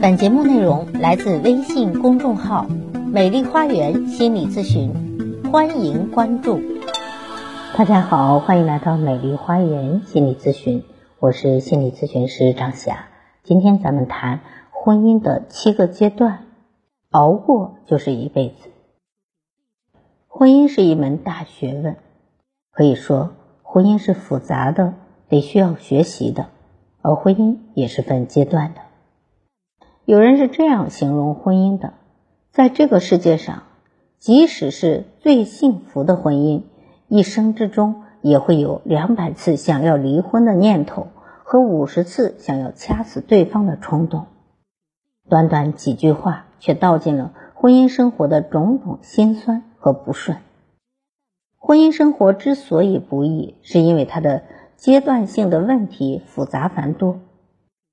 本节目内容来自微信公众号“美丽花园心理咨询”，欢迎关注。大家好，欢迎来到美丽花园心理咨询，我是心理咨询师张霞。今天咱们谈婚姻的七个阶段，熬过就是一辈子。婚姻是一门大学问，可以说婚姻是复杂的，得需要学习的，而婚姻也是分阶段的。有人是这样形容婚姻的：在这个世界上，即使是最幸福的婚姻，一生之中也会有两百次想要离婚的念头和五十次想要掐死对方的冲动。短短几句话，却道尽了婚姻生活的种种辛酸和不顺。婚姻生活之所以不易，是因为它的阶段性的问题复杂繁多。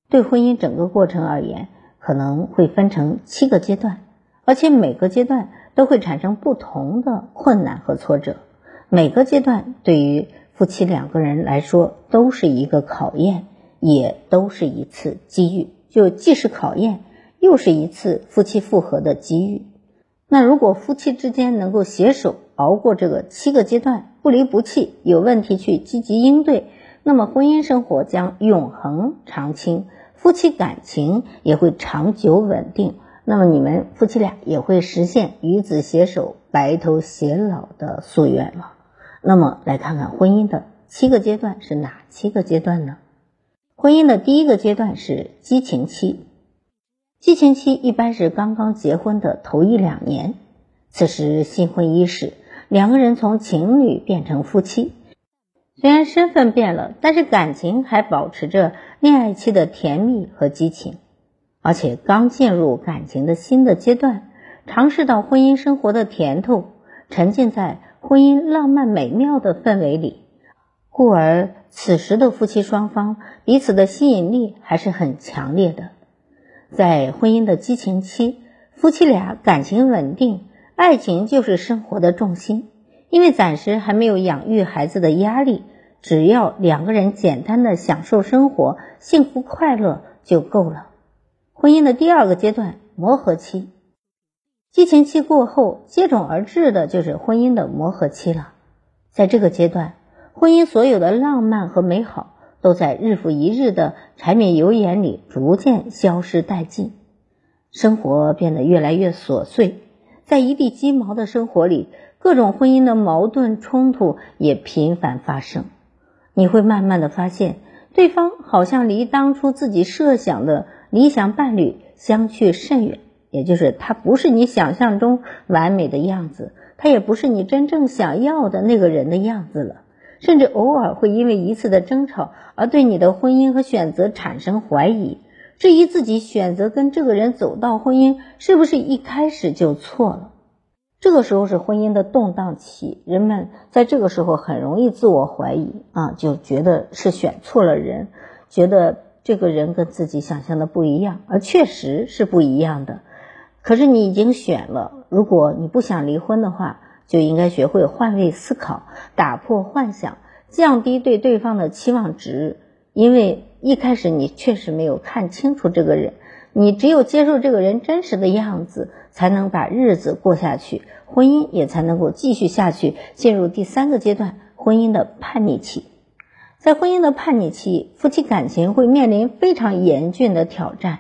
对婚姻整个过程而言，可能会分成七个阶段，而且每个阶段都会产生不同的困难和挫折。每个阶段对于夫妻两个人来说都是一个考验，也都是一次机遇。就既是考验，又是一次夫妻复合的机遇。那如果夫妻之间能够携手熬过这个七个阶段，不离不弃，有问题去积极应对，那么婚姻生活将永恒长青。夫妻感情也会长久稳定，那么你们夫妻俩也会实现与子携手、白头偕老的夙愿了。那么来看看婚姻的七个阶段是哪七个阶段呢？婚姻的第一个阶段是激情期，激情期一般是刚刚结婚的头一两年，此时新婚伊始，两个人从情侣变成夫妻。虽然身份变了，但是感情还保持着恋爱期的甜蜜和激情，而且刚进入感情的新的阶段，尝试到婚姻生活的甜头，沉浸在婚姻浪漫美妙的氛围里，故而此时的夫妻双方彼此的吸引力还是很强烈的。在婚姻的激情期，夫妻俩感情稳定，爱情就是生活的重心。因为暂时还没有养育孩子的压力，只要两个人简单的享受生活，幸福快乐就够了。婚姻的第二个阶段磨合期，激情期过后，接踵而至的就是婚姻的磨合期了。在这个阶段，婚姻所有的浪漫和美好，都在日复一日的柴米油盐里逐渐消失殆尽，生活变得越来越琐碎，在一地鸡毛的生活里。各种婚姻的矛盾冲突也频繁发生，你会慢慢的发现，对方好像离当初自己设想的理想伴侣相去甚远，也就是他不是你想象中完美的样子，他也不是你真正想要的那个人的样子了，甚至偶尔会因为一次的争吵而对你的婚姻和选择产生怀疑，质疑自己选择跟这个人走到婚姻是不是一开始就错了。这个时候是婚姻的动荡期，人们在这个时候很容易自我怀疑啊，就觉得是选错了人，觉得这个人跟自己想象的不一样，而确实是不一样的。可是你已经选了，如果你不想离婚的话，就应该学会换位思考，打破幻想，降低对对方的期望值，因为一开始你确实没有看清楚这个人。你只有接受这个人真实的样子，才能把日子过下去，婚姻也才能够继续下去。进入第三个阶段，婚姻的叛逆期。在婚姻的叛逆期，夫妻感情会面临非常严峻的挑战，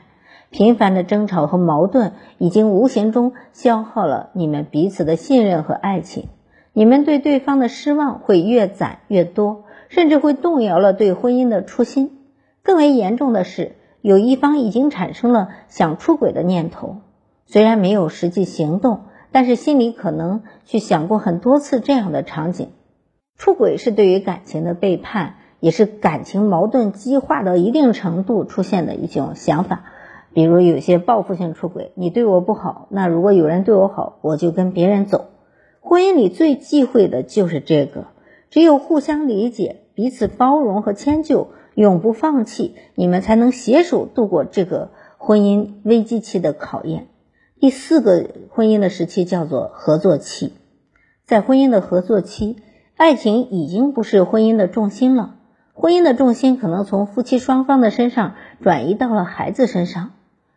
频繁的争吵和矛盾已经无形中消耗了你们彼此的信任和爱情。你们对对方的失望会越攒越多，甚至会动摇了对婚姻的初心。更为严重的是。有一方已经产生了想出轨的念头，虽然没有实际行动，但是心里可能去想过很多次这样的场景。出轨是对于感情的背叛，也是感情矛盾激化到一定程度出现的一种想法。比如有些报复性出轨，你对我不好，那如果有人对我好，我就跟别人走。婚姻里最忌讳的就是这个，只有互相理解、彼此包容和迁就。永不放弃，你们才能携手度过这个婚姻危机期的考验。第四个婚姻的时期叫做合作期，在婚姻的合作期，爱情已经不是婚姻的重心了，婚姻的重心可能从夫妻双方的身上转移到了孩子身上。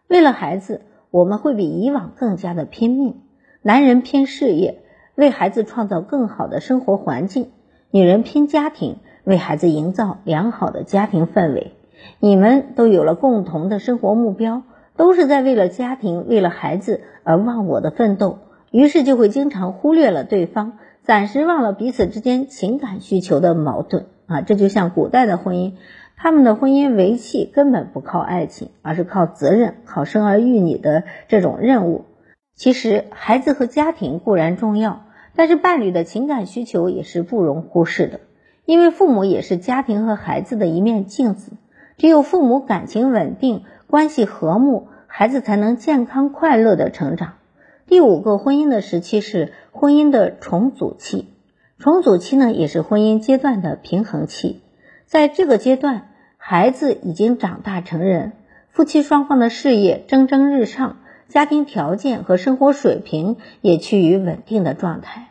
为了孩子，我们会比以往更加的拼命。男人拼事业，为孩子创造更好的生活环境；女人拼家庭，为孩子营造良好的家庭氛围。你们都有了共同的生活目标，都是在为了家庭、为了孩子而忘我的奋斗，于是就会经常忽略了对方，暂时忘了彼此之间情感需求的矛盾啊！这就像古代的婚姻，他们的婚姻维系根本不靠爱情，而是靠责任、靠生儿育女的这种任务。其实，孩子和家庭固然重要，但是伴侣的情感需求也是不容忽视的，因为父母也是家庭和孩子的一面镜子。只有父母感情稳定、关系和睦，孩子才能健康快乐的成长。第五个婚姻的时期是婚姻的重组期，重组期呢也是婚姻阶段的平衡期。在这个阶段，孩子已经长大成人，夫妻双方的事业蒸蒸日上，家庭条件和生活水平也趋于稳定的状态。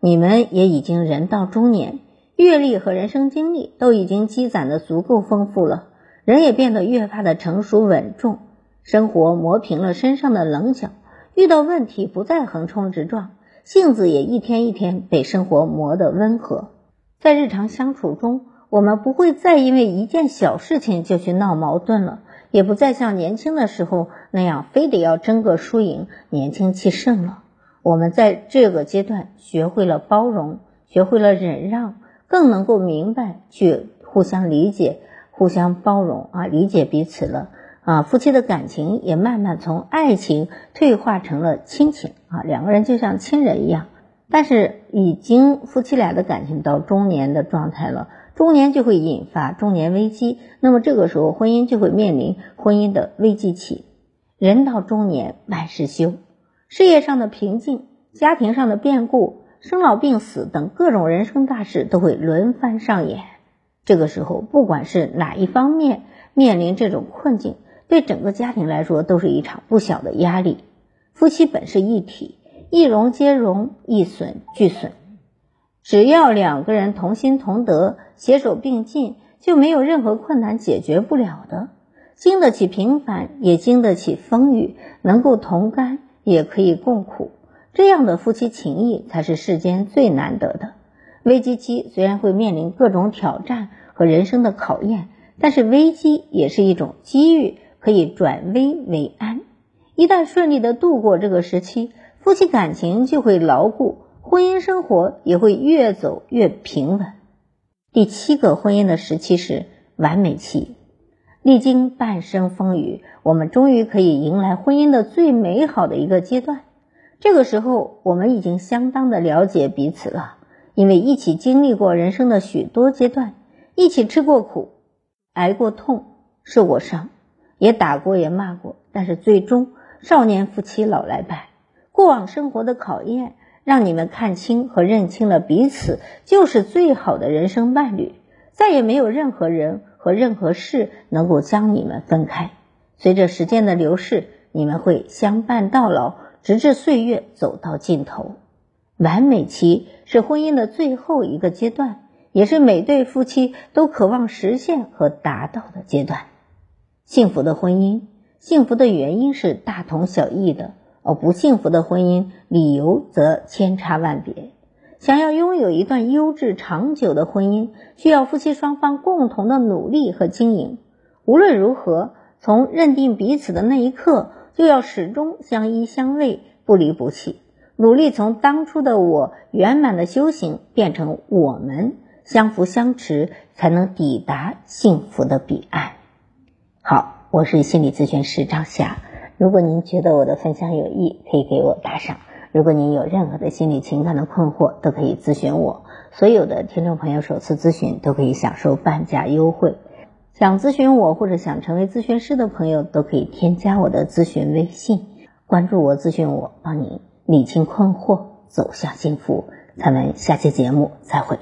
你们也已经人到中年，阅历和人生经历都已经积攒的足够丰富了。人也变得越发的成熟稳重，生活磨平了身上的棱角，遇到问题不再横冲直撞，性子也一天一天被生活磨得温和。在日常相处中，我们不会再因为一件小事情就去闹矛盾了，也不再像年轻的时候那样非得要争个输赢，年轻气盛了。我们在这个阶段学会了包容，学会了忍让，更能够明白去互相理解。互相包容啊，理解彼此了啊，夫妻的感情也慢慢从爱情退化成了亲情啊，两个人就像亲人一样。但是已经夫妻俩的感情到中年的状态了，中年就会引发中年危机，那么这个时候婚姻就会面临婚姻的危机期。人到中年万事休，事业上的瓶颈、家庭上的变故、生老病死等各种人生大事都会轮番上演。这个时候，不管是哪一方面面临这种困境，对整个家庭来说都是一场不小的压力。夫妻本是一体，一荣皆荣，一损俱损。只要两个人同心同德，携手并进，就没有任何困难解决不了的。经得起平凡，也经得起风雨，能够同甘，也可以共苦，这样的夫妻情谊才是世间最难得的。危机期虽然会面临各种挑战和人生的考验，但是危机也是一种机遇，可以转危为安。一旦顺利的度过这个时期，夫妻感情就会牢固，婚姻生活也会越走越平稳。第七个婚姻的时期是完美期，历经半生风雨，我们终于可以迎来婚姻的最美好的一个阶段。这个时候，我们已经相当的了解彼此了。因为一起经历过人生的许多阶段，一起吃过苦，挨过痛，受过伤，也打过也骂过，但是最终少年夫妻老来伴，过往生活的考验让你们看清和认清了彼此就是最好的人生伴侣，再也没有任何人和任何事能够将你们分开。随着时间的流逝，你们会相伴到老，直至岁月走到尽头。完美期是婚姻的最后一个阶段，也是每对夫妻都渴望实现和达到的阶段。幸福的婚姻，幸福的原因是大同小异的；而不幸福的婚姻，理由则千差万别。想要拥有一段优质长久的婚姻，需要夫妻双方共同的努力和经营。无论如何，从认定彼此的那一刻，就要始终相依相偎，不离不弃。努力从当初的我圆满的修行变成我们相扶相持，才能抵达幸福的彼岸。好，我是心理咨询师张霞。如果您觉得我的分享有益，可以给我打赏。如果您有任何的心理情感的困惑，都可以咨询我。所有的听众朋友首次咨询都可以享受半价优惠。想咨询我或者想成为咨询师的朋友，都可以添加我的咨询微信，关注我，咨询我，帮你。理清困惑，走向幸福。咱们下期节目再会。